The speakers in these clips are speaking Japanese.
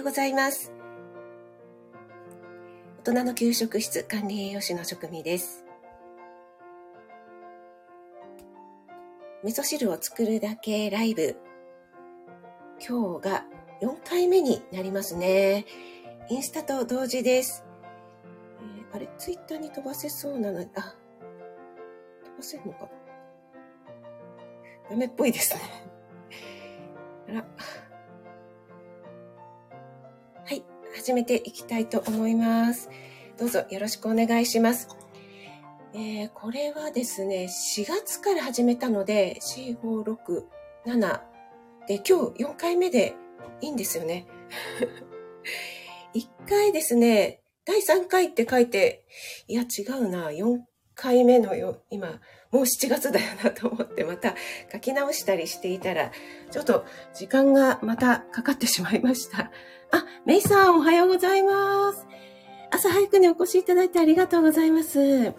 ようございます。大人の給食室管理栄養士の職味です。味噌汁を作るだけライブ。今日が4回目になりますね。インスタと同時です。えー、あれ、ツイッターに飛ばせそうなの、あ、飛ばせるのかなダメっぽいですね。あら。始めていきたいと思います。どうぞよろしくお願いします。えー、これはですね、4月から始めたので、4、5、6、7で、今日4回目でいいんですよね。1回ですね、第3回って書いて、いや違うな、4回目のよ、今、もう7月だよなと思ってまた書き直したりしていたら、ちょっと時間がまたかかってしまいました。あ、メイさんおはようございます。朝早くにお越しいただいてありがとうございます。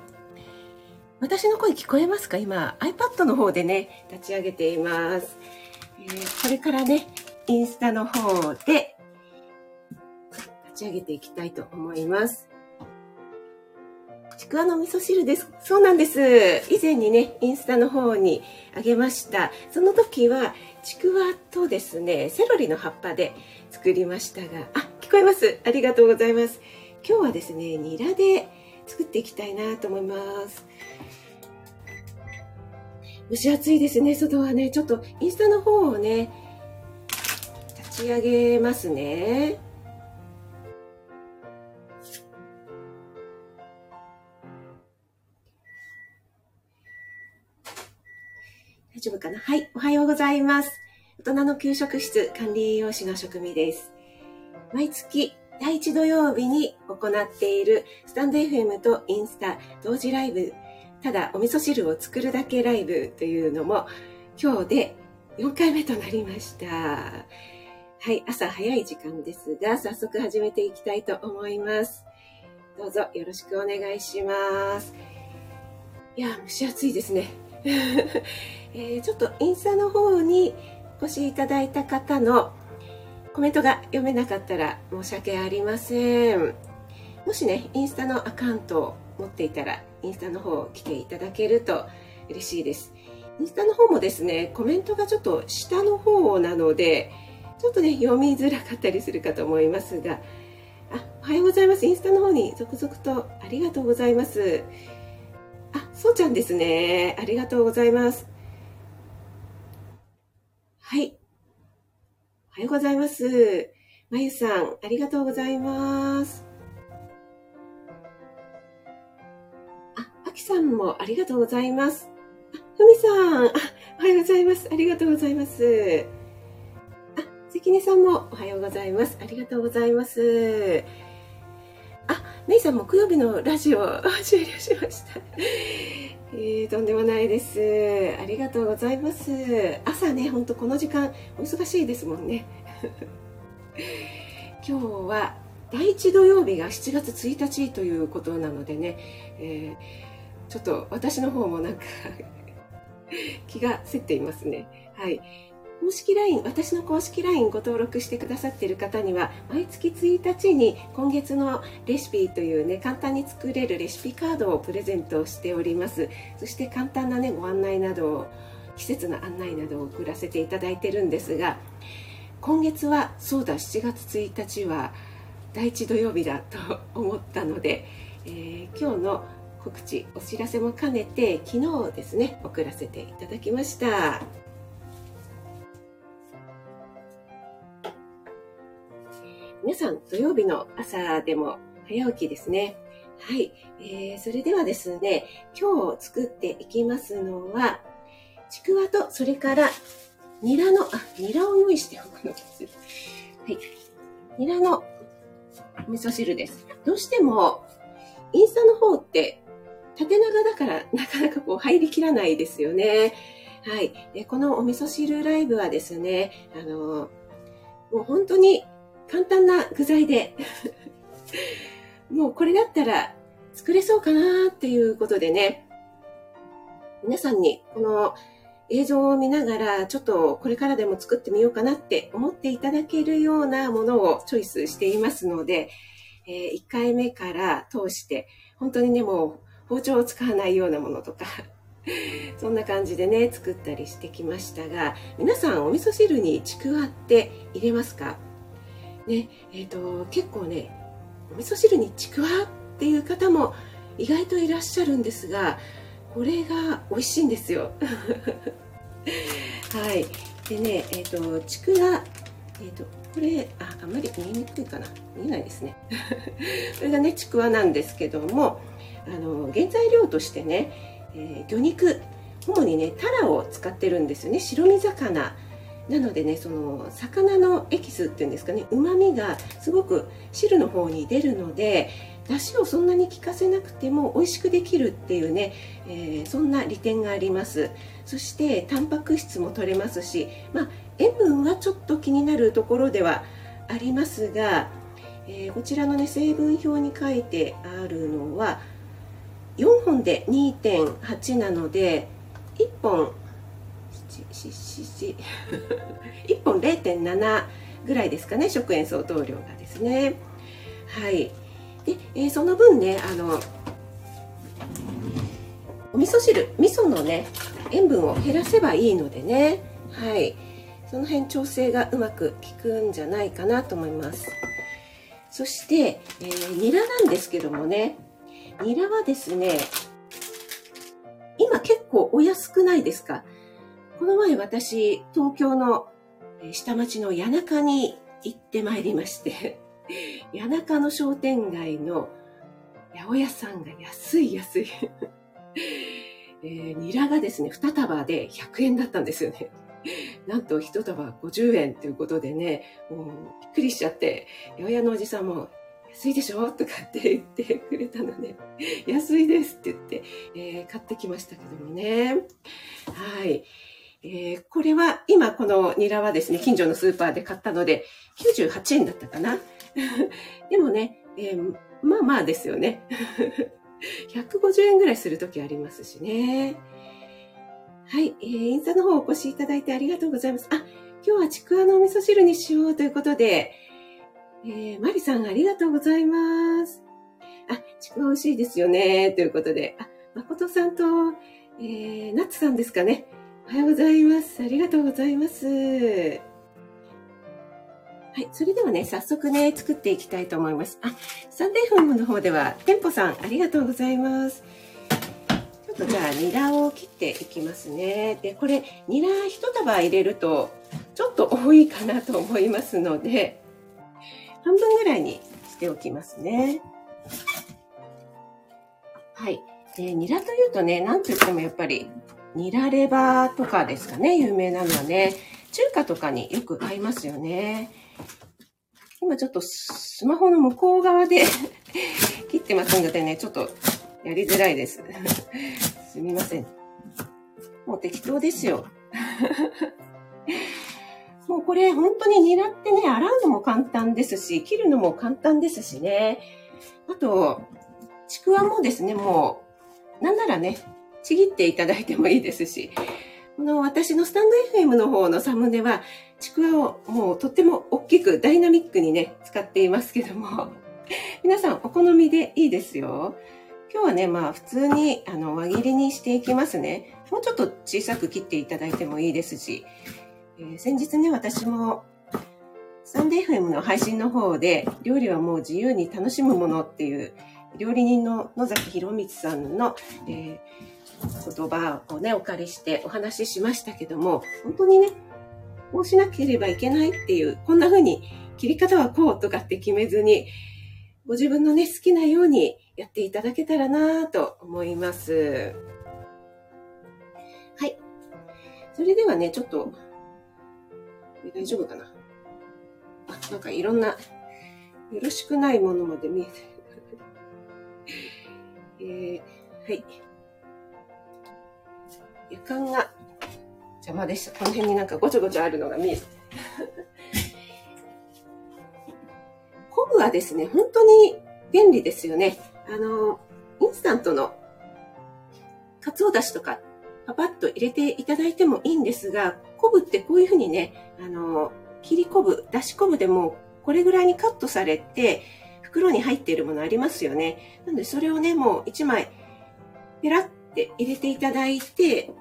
私の声聞こえますか？今 iPad の方でね、立ち上げています。えー、これからね、インスタの方で立ち上げていきたいと思います。くわの味噌汁です。そうなんです。以前にね、インスタの方にあげました。その時は、ちくわとですね、セロリの葉っぱで作りましたが、あ、聞こえます。ありがとうございます。今日はですね、ニラで作っていきたいなと思います。蒸し暑いですね、外はね。ちょっとインスタの方をね、立ち上げますね。大丈夫かな？はい、おはようございます。大人の給食室管理栄養士の職味です。毎月第1土曜日に行っているスタンド FM とインスタ同時ライブただお味噌汁を作るだけライブというのも今日で4回目となりました。はい、朝早い時間ですが、早速始めていきたいと思います。どうぞよろしくお願いします。いや、蒸し暑いですね。えー、ちょっとインスタの方にお越しいただいた方のコメントが読めなかったら申し訳ありません。もしね、インスタのアカウントを持っていたらインスタの方来ていただけると嬉しいです。インスタの方もですね、コメントがちょっと下の方なので、ちょっとね、読みづらかったりするかと思いますが、あ、おはようございます。インスタの方に続々とありがとうございます。あ、そうちゃんですね。ありがとうございます。はい。おはようございます。まゆさん、ありがとうございます。ああきさんもありがとうございます。あ、ふみさん、あ、おはようございます。ありがとうございます。あ、関根さんもおはようございます。ありがとうございます。あ、めいさん木曜日のラジオ 終了しました。えー、とんでもないです。ありがとうございます。朝ね、ほんとこの時間お忙しいですもんね。今日は第1土曜日が7月1日ということなのでね、えーちょっと私の方もなんか 気がせっていますね。はい。公式 LINE、私の公式 LINE ご登録してくださっている方には、毎月1日に今月のレシピというね、簡単に作れるレシピカードをプレゼントしております。そして簡単なね、ご案内などを、季節の案内などを送らせていただいてるんですが、今月は、そうだ、7月1日は第1土曜日だと思ったので、えー、今日の告知お知らせも兼ねて昨日ですね送らせていただきました皆さん土曜日の朝でも早起きですね。はい、えー、それではですね今日作っていきますのはちくわとそれからニラのあニラを用意しておくのです。はい。ニラの味噌汁です。どうしてもインスタの方って縦長だからなかなかこう入りきらないですよね。はい。で、このお味噌汁ライブはですね、あの、もう本当に簡単な具材で。もうこれだったら作れそうかなっていうことでね、皆さんにこの映像を見ながら、ちょっとこれからでも作ってみようかなって思っていただけるようなものをチョイスしていますので、え、1回目から通して、本当にね、もう包丁を使わないようなものとか、そんな感じでね、作ったりしてきましたが、皆さんお味噌汁にちくわって入れますか？ね、え、ー、と、結構ね、お味噌汁にちくわっていう方も意外といらっしゃるんですが、これが美味しいんですよ。はい。でね、え、ー、と、ちくわ、えっ、ー、と、これああんまり見えにくいかな見えないですね これがねちくわなんですけどもあの原材料としてね、えー、魚肉主にねタラを使ってるんですよね白身魚なのでねその魚のエキスっていうんですかねうまみがすごく汁の方に出るので出汁をそんなに効かせなくても美味しくできるっていうね、えー、そんな利点があります。そしてタンパク質も取れますし、まあ、塩分はちょっと気になるところではありますが、えー、こちらのね成分表に書いてあるのは4本で2.8なので1本ししし 1本0.7ぐらいですかね食塩相当量がですね。はい。で、えー、その分ねあのお味噌汁味噌のね塩分を減らせばいいのでね。はい。その辺調整がうまく効くんじゃないかなと思います。そして、えー、ニラなんですけどもね。ニラはですね今結構お安くないですか？この前私東京の下町の谷中に行ってまいりまして 谷中の商店街の八百屋さんが安い安い えー、ニラがですね、2束で100円だったんですよね。なんと一束50円ということでね、もうびっくりしちゃって、八百屋のおじさんも、安いでしょ？とかって言ってくれたので、安いですって言って、えー、買ってきましたけどもね。はい。えー、これは、今このニラはですね、近所のスーパーで買ったので、98円だったかな。でもね、えー、まあまあですよね。150円ぐらいするときありますしね。はい、えー、インスタの方お越しいただいてありがとうございます。あ、今日はちくわのお味噌汁にしようということで、えー、マリさんありがとうございます。あ、ちくわ美味しいですよね、ということで、あ、誠さんと、えー、ナッツさんですかね。おはようございます。ありがとうございます。はい。それではね、早速ね、作っていきたいと思います。あ、サンデーフームの方では、店舗さん、ありがとうございます。ちょっとじゃあニラを切っていきますね。で、これニラ1束入れるとちょっと多いかなと思いますので、半分ぐらいにしておきますね。はい。で、ニラというとね、なんといってもやっぱりニラレバーとかですかね、有名なのはね、中華とかによく合いますよね。今ちょっとスマホの向こう側で 切ってますのでね、ちょっとやりづらいです。すみません。もう適当ですよ。もうこれ本当にニラってね、洗うのも簡単ですし、切るのも簡単ですしね。あと、ちくわもですね、もう、なんならね、ちぎっていただいてもいいですし、この私のスタンド FM の方のサムネは、ちくわをもうとっても大きくダイナミックにね、使っていますけども、皆さんお好みでいいですよ。今日はね、まあ普通にあの輪切りにしていきますね。もうちょっと小さく切っていただいてもいいですし、えー、先日ね、私もサンデー FM の配信の方で料理はもう自由に楽しむものっていう料理人の野崎博光さんの、えー、言葉をね、お借りしてお話ししましたけども、本当にね、こうしなければいけないっていう、こんな風に切り方はこうとかって決めずに、ご自分のね、好きなようにやっていただけたらなと思います。はい。それではね、ちょっと、大丈夫かな？あ、なんかいろんな、よろしくないものまで見えてる えー、はい。夜間が邪魔でした。この辺になんかごちょごちょあるのが見えて。昆布はですね、本当に便利ですよね。あの、インスタントの、かつおだしとか、パパッと入れていただいてもいいんですが、昆布ってこういうふうにね、あの、切り昆布、だし昆布でもこれぐらいにカットされて、袋に入っているものありますよね。なのでそれをね、もう1枚、ペラって入れていただいて、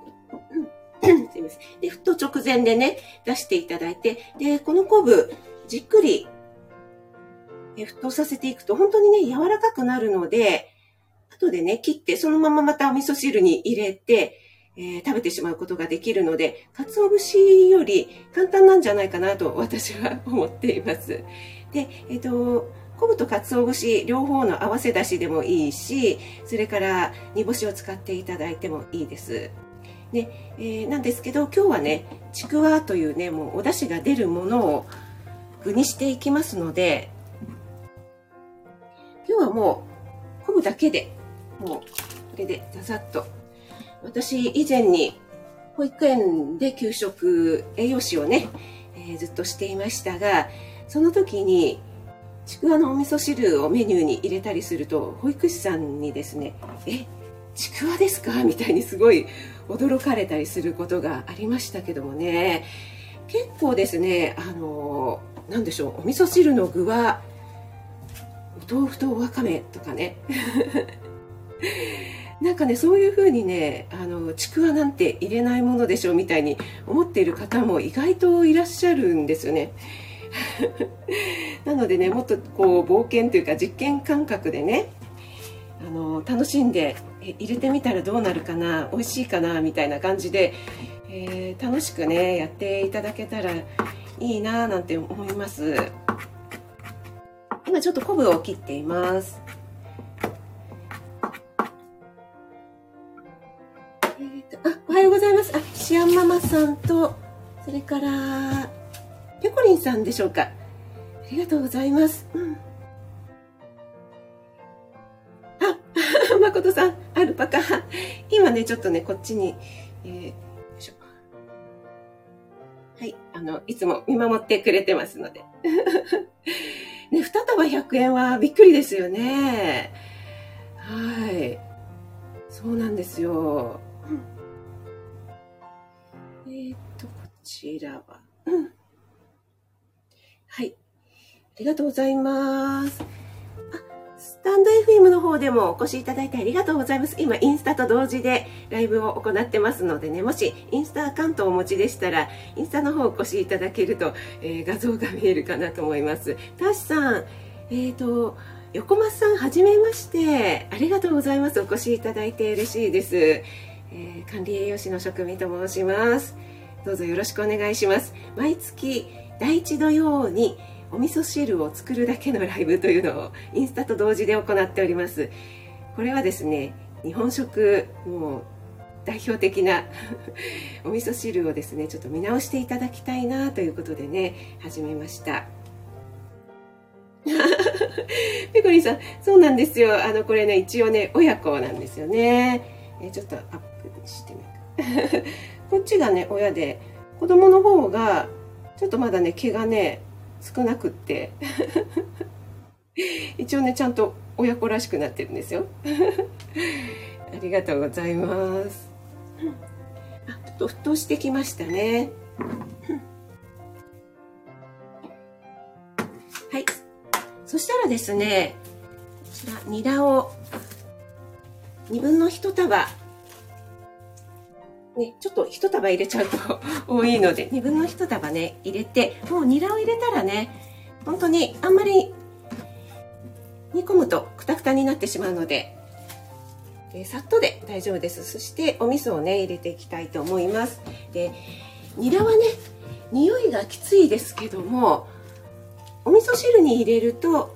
すいません。で、沸騰直前でね、出していただいて、で、この昆布、じっくり、沸騰させていくと、本当にね、柔らかくなるので、後でね、切って、そのまままたお味噌汁に入れて、えー、食べてしまうことができるので、鰹節より簡単なんじゃないかなと私は思っています。で、えっ、ー、と、昆布と鰹節両方の合わせだしでもいいし、それから煮干しを使っていただいてもいいです。で、えー、なんですけど今日はねちくわというねもうお出汁が出るものを具にしていきますので今日はもう昆布だけでもうこれでざざっと私以前に保育園で給食栄養士をね、えー、ずっとしていましたがその時にちくわのお味噌汁をメニューに入れたりすると保育士さんにですね「えちくわですか?」みたいにすごい驚かれたりすることがありましたけどもね。結構ですねあの何でしょうお味噌汁の具はお豆腐とわかめとかね。なんかねそういう風にねあのちくわなんて入れないものでしょうみたいに思っている方も意外といらっしゃるんですよね。なのでねもっとこう冒険というか実験感覚でねあの楽しんで入れてみたらどうなるかな美味しいかなみたいな感じで、えー、楽しくねやっていただけたらいいななんて思います。今ちょっと昆布を切っています。えーと、あおはようございます。あシアンママさんとそれからペコリンさんでしょうかありがとうございます、うんあ 誠さん、アルパカ。今ね、ちょっとね、こっちに、えー、よいしょ。はい、あの、いつも見守ってくれてますので。ね、二束100円はびっくりですよね。はい。そうなんですよ。うん、えっ、と、こちらは、うん。はい。ありがとうございます。スタンド FM の方でもお越しいただいてありがとうございます。今、インスタと同時でライブを行ってますのでね、もしインスタアカウントをお持ちでしたら、インスタの方お越しいただけると、えー、画像が見えるかなと思います。タシさん、えっ、ー、と、横松さん、はじめまして。ありがとうございます。お越しいただいて嬉しいです。えー、管理栄養士の職味と申します。どうぞよろしくお願いします。毎月第1土曜にお味噌汁を作るだけのライブというのをインスタと同時で行っております。これはですね日本食もう代表的な お味噌汁をですねちょっと見直していただきたいなということでね始めました。ペコリンさんそうなんですよ。あのこれね一応ね親子なんですよね。えちょっとアップしてみる こっちがね親で子供の方がちょっとまだね毛がね少なくって。一応ねちゃんと親子らしくなってるんですよ。ありがとうございます。あちょっと沸騰してきましたね。はい。そしたらですねこちらニラを2分の1束。ね、ちょっと一束入れちゃうと 多いので、2分の1束ね、入れて、もうニラを入れたらね、本当にあんまり煮込むとくたくたになってしまうので、えさっとで大丈夫です。そしてお味噌をね、入れていきたいと思います。で、ニラはね、匂いがきついですけども、お味噌汁に入れると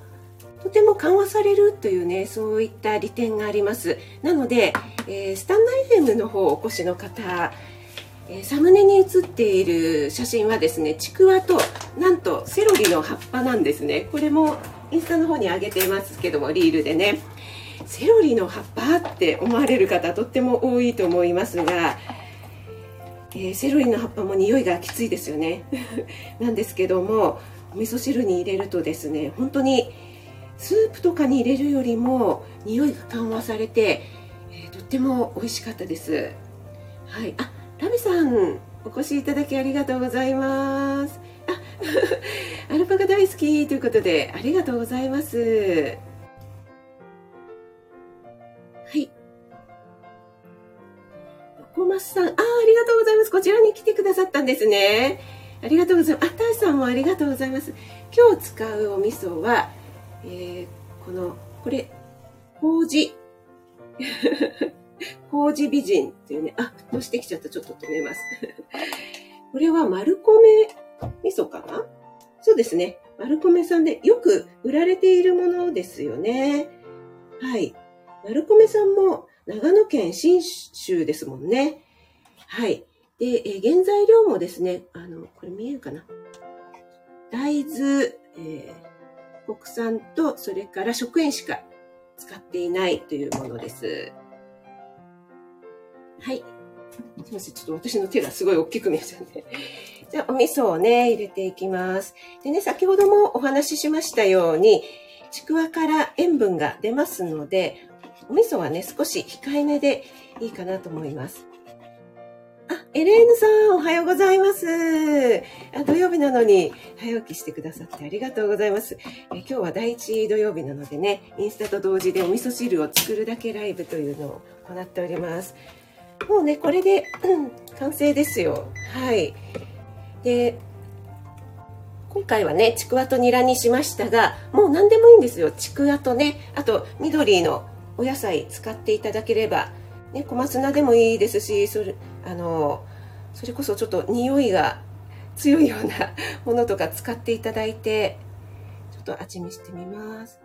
とても緩和されるというねそういった利点がありますなので、えー、スタンド FM の方お越しの方、えー、サムネに写っている写真はですねちくわとなんとセロリの葉っぱなんですね。これもインスタの方に上げていますけどもリールでね。セロリの葉っぱって思われる方とっても多いと思いますがえー、セロリの葉っぱも匂いがきついですよね。なんですけどもお味噌汁に入れるとですね本当にスープとかに入れるよりも匂いが緩和されて、っても美味しかったですはい。あ、ラビさん、お越しいただきありがとうございます。あ、アルパカ大好きということで、ありがとうございます。はい。小松さん、あ、ありがとうございます。こちらに来てくださったんですね。ありがとうございます。あ、たいさんもありがとうございます。今日使うお味噌は、えー、この、これ、麹。麹美人っていうね、あ、沸騰してきちゃった。ちょっと止めます。これは丸米味噌かな？そうですね。丸米さんでよく売られているものですよね。はい。丸米さんも長野県信州ですもんね。はい。で、え原材料もですね、あの、これ見えるかな？大豆、えー、国産と、それから食塩しか使っていないというものです。はい。すみません。ちょっと私の手がすごい大きく見えちゃうんで。じゃあ、お味噌をね、入れていきます。でね、先ほどもお話ししましたように、ちくわから塩分が出ますので、お味噌はね、少し控えめでいいかなと思います。あ、エレーヌさん、おはようございます。あ土曜日なのに早起きしてくださってありがとうございます。え今日は第1土曜日なのでね、インスタと同時でお味噌汁を作るだけライブというのを行っております。もうね、これで、うん、完成ですよ。はい。で、今回はね、ちくわとニラにしましたが、もう何でもいいんですよ。ちくわとね、あと緑のお野菜使っていただければ、ね、小松菜でもいいですし、それ、あの、それこそちょっと匂いが強いような ものとか使っていただいて、ちょっと味見してみます。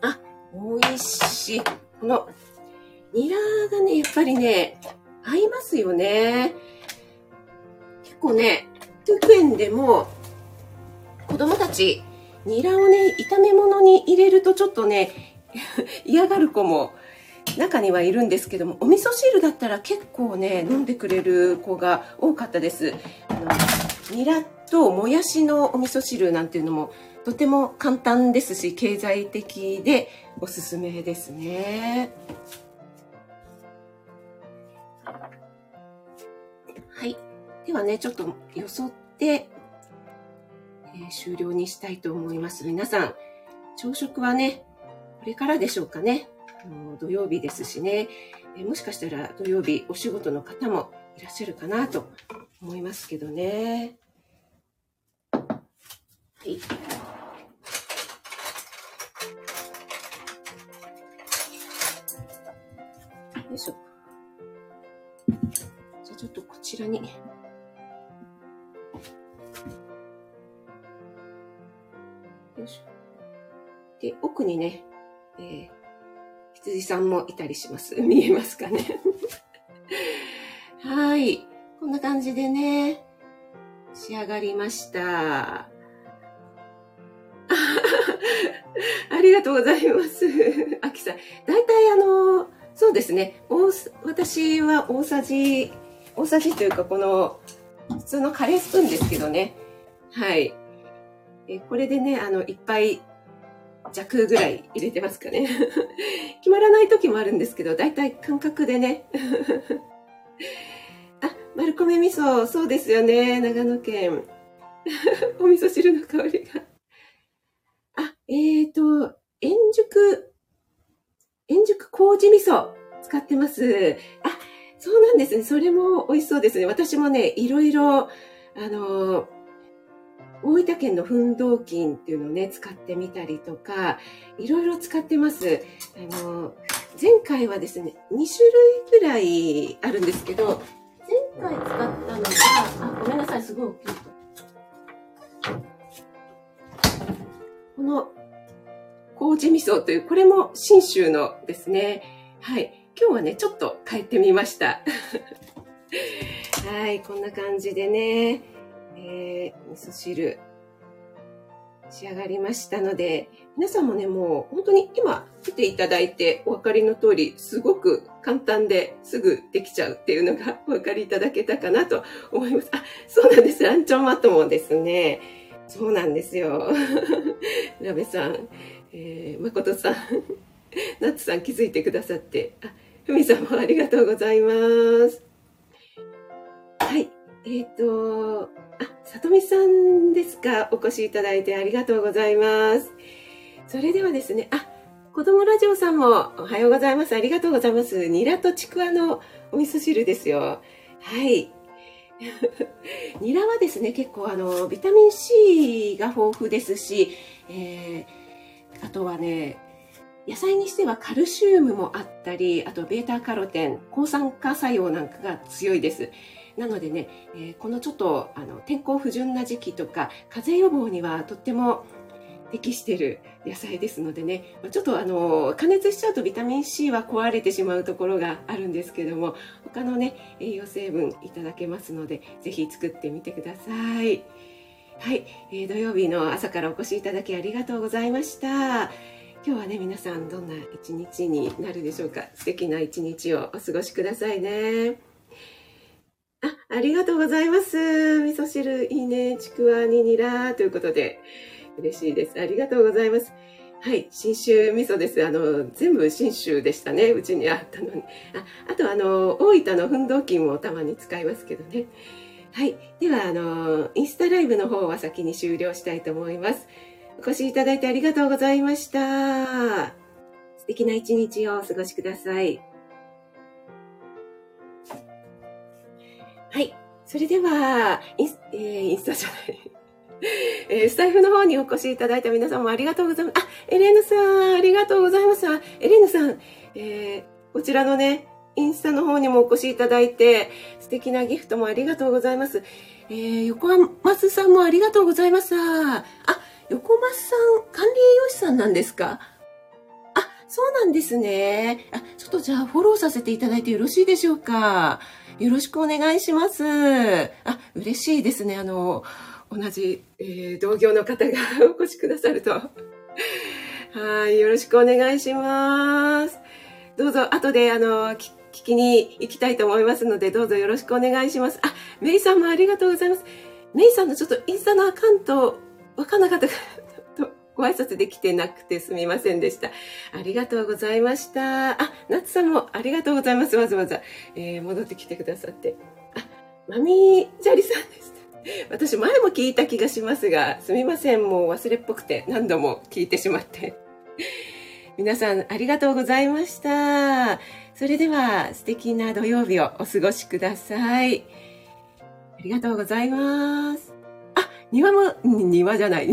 あ、美味しい。このニラがね、やっぱりね、合いますよね。結構ね、保育園でも子供たち、ニラをね、炒め物に入れるとちょっとね、嫌がる子も中にはいるんですけども、お味噌汁だったら結構ね、飲んでくれる子が多かったです。あのニラともやしのお味噌汁なんていうのもとても簡単ですし、経済的でおすすめですね。はい。ではね、ちょっとよそって、えー、終了にしたいと思います。皆さん、朝食はね、これからでしょうかね。あの土曜日ですしね、えー、もしかしたら土曜日お仕事の方もいらっしゃるかなと思いますけどね。はい。よいしょ。ちらに。よいしょ。で、奥にね、えー、羊さんもいたりします。見えますかね はい。こんな感じでね、仕上がりました。ありがとうございます。あきさん。大体あの、そうですね。私は大さじ大さじというかこの普通のカレースプーンですけどね。はい。えこれでね、あの、いっぱい弱ぐらい入れてますかね。決まらない時もあるんですけど、だいたい感覚でね。あ、丸米味噌、そうですよね。長野県。お味噌汁の香りが。あ、えーと、円熟、円熟麹味噌使ってます。そうなんですね。それも美味しそうですね。私もね、いろいろ、あの、大分県の奮闘菌っていうのをね、使ってみたりとか、いろいろ使ってます。あの、前回はですね、2種類ぐらいあるんですけど、前回使ったのが、あ、ごめんなさい、すごい大きいこの、麹味噌という、これも信州のですね。はい。今日はね、ちょっと変えてみました。はい、こんな感じでね、えー、味噌汁、仕上がりましたので、皆さんもね、もう本当に今見ていただいてお分かりの通り、すごく簡単ですぐできちゃうっていうのがお分かりいただけたかなと思います。あ、そうなんです。ランチョンマットもですね、そうなんですよ。ラベさん、えー、誠さん、ナッツさん気づいてくださって、あふみさんもありがとうございます。はい。えっ、ー、と、あ、さとみさんですか。お越しいただいてありがとうございます。それではですね、あ、子供ラジオさんもおはようございます。ありがとうございます。ニラとちくわのお味噌汁ですよ。はい。ニラはですね、結構あの、ビタミン C が豊富ですし、えー、あとはね、野菜にしてはカルシウムもあったり、あとベータカロテン、抗酸化作用なんかが強いです。なのでね、えー、このちょっとあの天候不順な時期とか、風邪予防にはとっても適している野菜ですのでね、ちょっとあの加熱しちゃうとビタミン C は壊れてしまうところがあるんですけども、他のね、栄養成分いただけますので、ぜひ作ってみてください。はい、えー、土曜日の朝からお越しいただきありがとうございました。今日はね、皆さんどんな一日になるでしょうか？素敵な一日をお過ごしくださいね。あ、ありがとうございます。味噌汁いいね。ちくわににらということで、嬉しいです。ありがとうございます。はい、信州味噌です。あの、全部信州でしたね。うちにあったのに。ああと、あの、大分の奮闘金もたまに使いますけどね。はい。では、あの、インスタライブの方は先に終了したいと思います。お越しいただいてありがとうございました。素敵な一日をお過ごしください。はい。それでは、インス,、えー、インスタじゃない。えー、スタイフの方にお越しいただいた皆さんもありがとうございます。あ、エレーヌさん、ありがとうございます。エレーヌさん、えー、こちらのね、インスタの方にもお越しいただいて、素敵なギフトもありがとうございます。えー、横浜松さんもありがとうございます。あ、横松さん、管理栄養士さんなんですか？あ、そうなんですね。あ、ちょっとじゃあフォローさせていただいてよろしいでしょうか？よろしくお願いします。あ、嬉しいですね。あの、同じ、えー、同業の方が お越しくださると。はい、よろしくお願いします。どうぞ、後で、あの、聞きに行きたいと思いますので、どうぞよろしくお願いします。あ、メイさんもありがとうございます。メイさんのちょっとインスタのアカウントわかんなかったと、ご挨拶できてなくてすみませんでした。ありがとうございました。あ、夏さんもありがとうございます。わざわざ、えー、戻ってきてくださって。あ、マミージャリさんです。私前も聞いた気がしますが、すみません。もう忘れっぽくて何度も聞いてしまって。皆さんありがとうございました。それでは素敵な土曜日をお過ごしください。ありがとうございます。庭も、庭じゃない。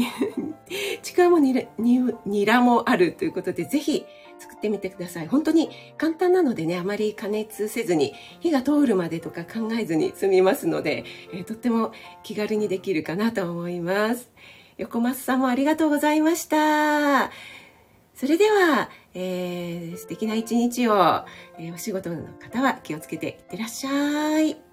ちくわもニラニラもあるということで、ぜひ作ってみてください。本当に簡単なのでね、あまり加熱せずに、火が通るまでとか考えずに済みますので、えー、とっても気軽にできるかなと思います。横松さんもありがとうございました。それでは、えー、素敵な一日を、えー、お仕事の方は気をつけていってらっしゃい。